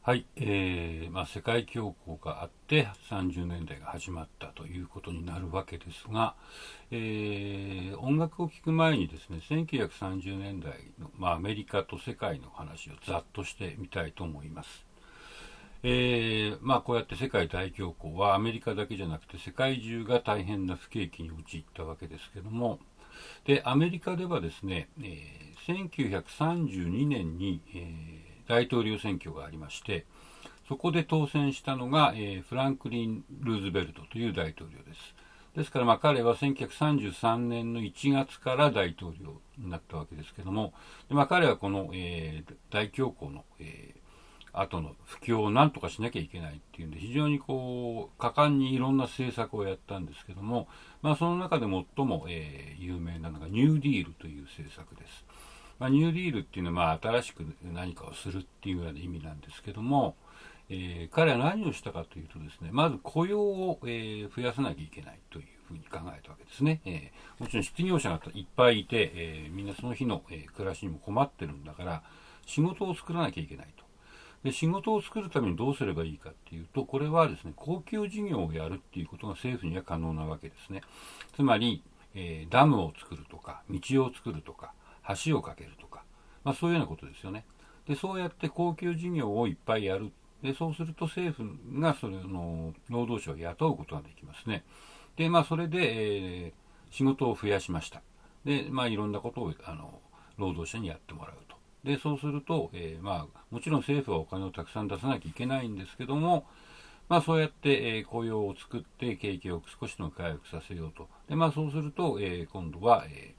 はい、えーまあ、世界恐慌があって30年代が始まったということになるわけですが、えー、音楽を聴く前にですね1930年代の、まあ、アメリカと世界の話をざっとしてみたいと思います。えーまあ、こうやって世界大恐慌はアメリカだけじゃなくて世界中が大変な不景気に陥ったわけですけどもでアメリカではですね、えー、1932年に、えー大統領選挙がありまして、そこで当選したのが、えー、フランクリン・ルーズベルトという大統領です。ですから、まあ、彼は1933年の1月から大統領になったわけですけども、でまあ、彼はこの、えー、大恐慌の、えー、後の不況を何とかしなきゃいけないっていうんで、非常にこう、果敢にいろんな政策をやったんですけども、まあ、その中で最も、えー、有名なのがニューディールという政策です。まあ、ニューディールっていうのは、まあ、新しく何かをするっていうような意味なんですけども、えー、彼は何をしたかというとですね、まず雇用を、えー、増やさなきゃいけないというふうに考えたわけですね。えー、もちろん失業者がいっぱいいて、えみんなその日の、え暮らしにも困ってるんだから、仕事を作らなきゃいけないと。で仕事を作るためにどうすればいいかっていうと、これはですね、公共事業をやるっていうことが政府には可能なわけですね。つまり、えダムを作るとか、道を作るとか、橋を架けるとか、まあ、そういうようなことですよね。でそうやって公共事業をいっぱいやる。でそうすると政府がそれの労働者を雇うことができますね。で、まあ、それで、えー、仕事を増やしました。で、まあ、いろんなことをあの労働者にやってもらうと。で、そうすると、えー、まあ、もちろん政府はお金をたくさん出さなきゃいけないんですけども、まあ、そうやって、えー、雇用を作って景気を少しでも回復させようと。で、まあ、そうすると、えー、今度は、え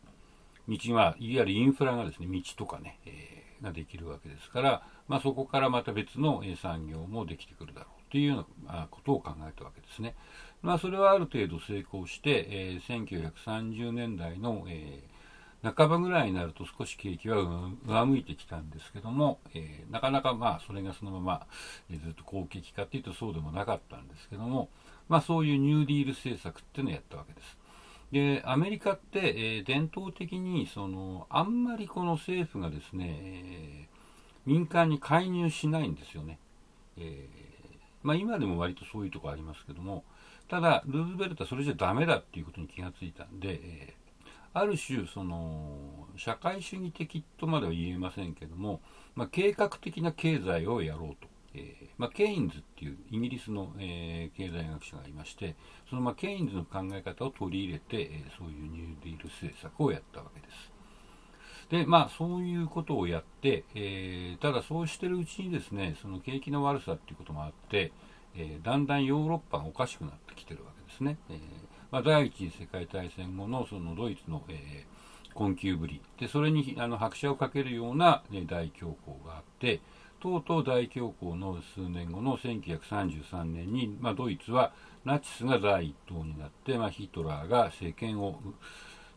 道が、いわゆるインフラがですね、道とかね、えー、ができるわけですから、まあ、そこからまた別の産業もできてくるだろうというようなことを考えたわけですね。まあ、それはある程度成功して、えー、1930年代の、えー、半ばぐらいになると少し景気は上向いてきたんですけども、えー、なかなかまあそれがそのまま、え、ずっと好景気かというとそうでもなかったんですけども、まあ、そういうニューディール政策っていうのをやったわけです。でアメリカって、えー、伝統的にそのあんまりこの政府がですね、えー、民間に介入しないんですよね、えー、まあ、今でも割とそういうとこありますけどもただルーズベルトはそれじゃダメだっていうことに気がついたんで、えある種その社会主義的とまでは言えませんけども、まあ、計画的な経済をやろうと。えー、まあ、ケインズっていうイギリスの、えー、経済学者がいましてその、まあ、ケインズの考え方を取り入れて、えー、そういうニューディール政策をやったわけです。でまあそういうことをやって、えただそうしてるうちにですねその景気の悪さっていうこともあって、えだんだんヨーロッパがおかしくなってきてるわけですね、えまあ、第一次世界大戦後のそのドイツの、え困窮ぶり。でそれにあの拍車をかけるような、ね、大恐慌があってとうとう大恐慌の数年後の1933年に、まあ、ドイツはナチスが第一党になって、まあ、ヒトラーが政権を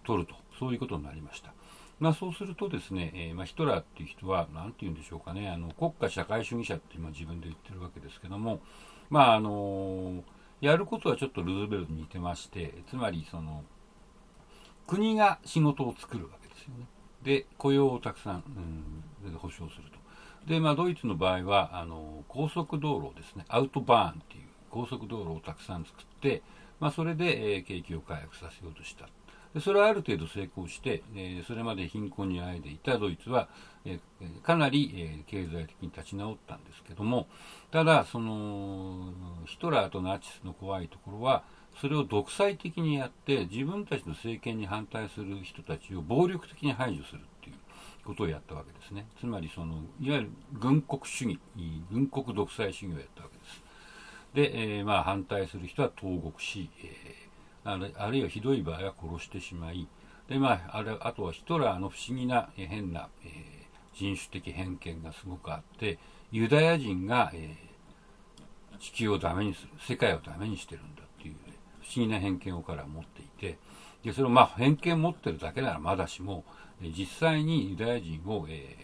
取ると、そういうことになりました。まあ、そうするとですね、えー、まあ、ヒトラーっていう人は、何て言うんでしょうかね、あの国家社会主義者って今自分で言ってるわけですけども、まああのやることはちょっとルーズベルトに似てまして、つまりその国が仕事を作るわけですよね。で、雇用をたくさん、うん、保障すると。で、まあ、ドイツの場合はあの高速道路ですね、アウトバーンっていう高速道路をたくさん作って、まあ、それで、えー、景気を回復させようとした。でそれはある程度成功して、えー、それまで貧困にあえでいたドイツは、えー、かなり、えー、経済的に立ち直ったんですけども、ただ、そのヒトラーとナチスの怖いところは、それを独裁的にやって、自分たちの政権に反対する人たちを暴力的に排除する。ことをやったわけですね。つまりそのいわゆる軍国主義、軍国独裁主義をやったわけです。で、えー、まあ反対する人は投獄し、えー、あるいはひどい場合は殺してしまい、でまあ、あれあとはヒトラーの不思議な、えー、変な、え、人種的偏見がすごくあって、ユダヤ人が、え、地球をダメにする、世界をダメにしてるんだっていう、不思議な偏見を彼は持っていて、でそれをまあ偏見持ってるだけならまだしも、実際にユダヤ人を、え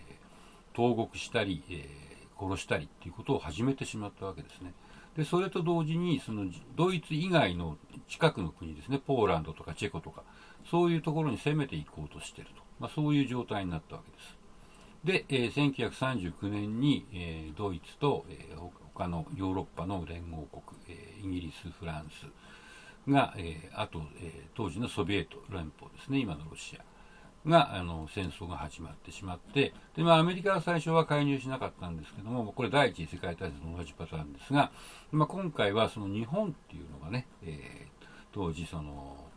ー、投獄したり、えー、殺したりっていうことを始めてしまったわけですね。でそれと同時にそのドイツ以外の近くの国ですね、ポーランドとかチェコとか、そういうところに攻めていこうとしていると、まあ、そういう状態になったわけです。で、えー、1939年に、えー、ドイツと、えー、他のヨーロッパの連合国、えー、イギリス、フランスが、えー、あと、えー、当時のソビエト連邦ですね、今のロシアがあの戦争が始まってしまってで、まあ、アメリカは最初は介入しなかったんですけどもこれ第一次世界大戦と同じパターンですが、まあ、今回はその日本っていうのがね、えー、当時その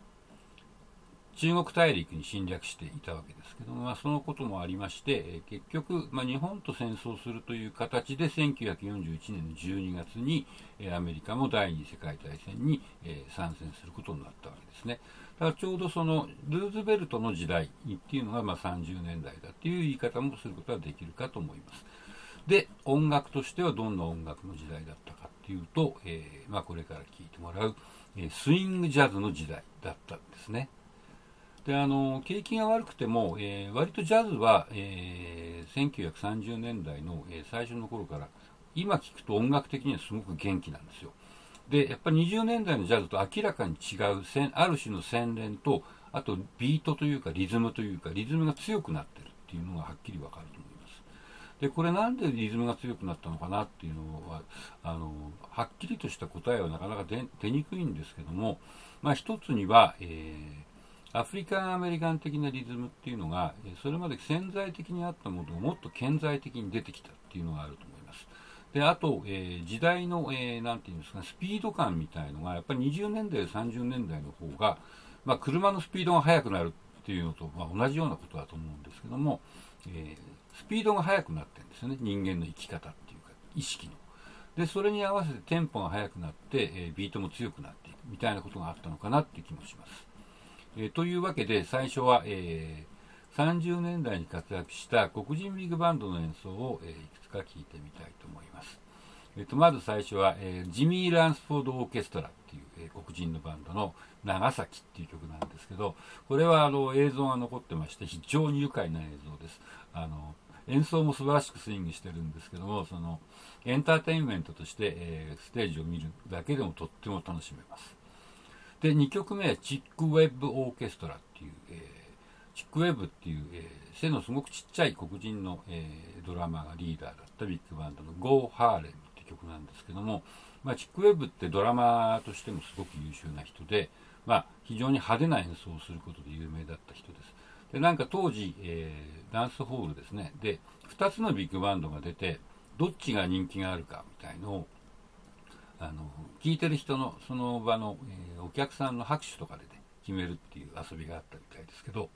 中国大陸に侵略していたわけですけども、まあ、そのこともありまして、結局、まあ、日本と戦争するという形で1941年の12月に、アメリカも第二次世界大戦に、参戦することになったわけですね。だからちょうどそのルーズベルトの時代っていうのがまあ30年代だっていう言い方もすることができるかと思います。で、音楽としてはどんな音楽の時代だったかっていうと、えー、まあ、これから聞いてもらう、えスイングジャズの時代だったんですね。であの景気が悪くても、えー、割とジャズは、えー、1930年代の、えー、最初の頃から今聴くと音楽的にはすごく元気なんですよ。でやっぱり20年代のジャズと明らかに違うある種の洗練とあとビートというかリズムというかリズムが強くなってるっていうのがはっきりわかると思います。でこれなんでリズムが強くなったのかなっていうのはあのはっきりとした答えはなかなか出にくいんですけども、まあ、一つには、えーアフリカン・アメリカン的なリズムっていうのが、それまで潜在的にあったものがもっと顕在的に出てきたっていうのがあると思います。で、あと、えー、時代の、えー、ていうんですか、スピード感みたいのが、やっぱり20年代、30年代の方が、まあ、車のスピードが速くなるっていうのと、まあ、同じようなことだと思うんですけども、えー、スピードが速くなってるんですよね、人間の生き方っていうか、意識の。で、それに合わせてテンポが速くなって、えー、ビートも強くなっていくみたいなことがあったのかなって気もします。え、というわけで最初は、えー、30年代に活躍した黒人ビッグバンドの演奏を、えー、いくつか聴いてみたいと思います。えーと、まず最初は、えー、ジミー・ランスフォード・オーケストラっていう、え、黒人のバンドの長崎っていう曲なんですけど、これはあの映像が残ってまして非常に愉快な映像です。あの演奏も素晴らしくスイングしてるんですけども、そのエンターテインメントとして、え、ステージを見るだけでもとっても楽しめます。で2曲目はチックウェブオーケストラっていう、えー、チックウェブっていう、えー、背のすごくちっちゃい黒人の、えー、ドラマがリーダーだったビッグバンドの「ゴー・ハーレム」って曲なんですけども、まあ、チックウェブってドラマーとしてもすごく優秀な人で、まあ、非常に派手な演奏をすることで有名だった人です。でなんか当時、えー、ダンスホールですね。で2つのビッグバンドが出てどっちが人気があるかみたいのをあの聞いてる人のその場の、えー、お客さんの拍手とかで、ね、決めるっていう遊びがあったみたいですけど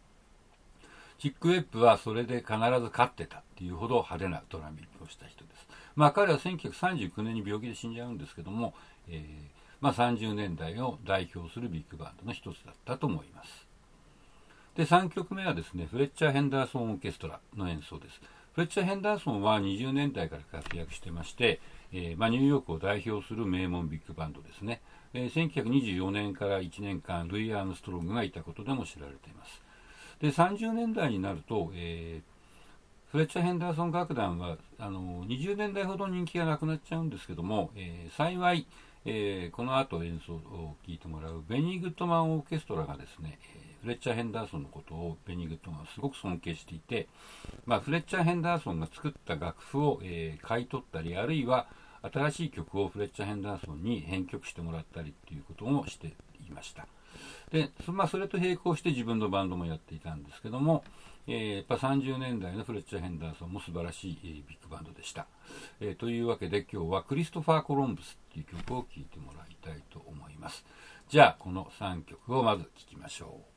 チック・ウェップはそれで必ず勝ってたっていうほど派手なドラミングをした人です。まあ彼は1939年に病気で死んじゃうんですけども、えー、まあ、30年代を代表するビッグバンドの一つだったと思います。で、3曲目はですね、フレッチャー・ヘンダーソン・オーケストラの演奏です。フレッチャー・ヘンダーソンは20年代から活躍してまして、えー、まあ、ニューヨークを代表する名門ビッグバンドですね、えー、1924年から1年間ルイ・アームストロングがいたことでも知られています。で30年代になると、えー、フレッチャー・ヘンダーソン楽団はあの20年代ほど人気がなくなっちゃうんですけども、え幸い、えこの後演奏を聴いてもらうベニー・グッドマン・オーケストラがですね、えフレッチャー・ヘンダーソンのことをベニ・グッドマンはすごく尊敬していて、まあ、フレッチャー・ヘンダーソンが作った楽譜を、え買い取ったりあるいは新しい曲をフレッチャー・ヘンダーソンに編曲してもらったりっていうこともしていました。で、まあ、それと並行して自分のバンドもやっていたんですけども、えー、やっぱ30年代のフレッチャー・ヘンダーソンも素晴らしい、えー、ビッグバンドでした、えー、というわけで今日はクリストファー・コロンブスっていう曲を聴いてもらいたいと思います。じゃあ、この3曲をまず聴きましょう。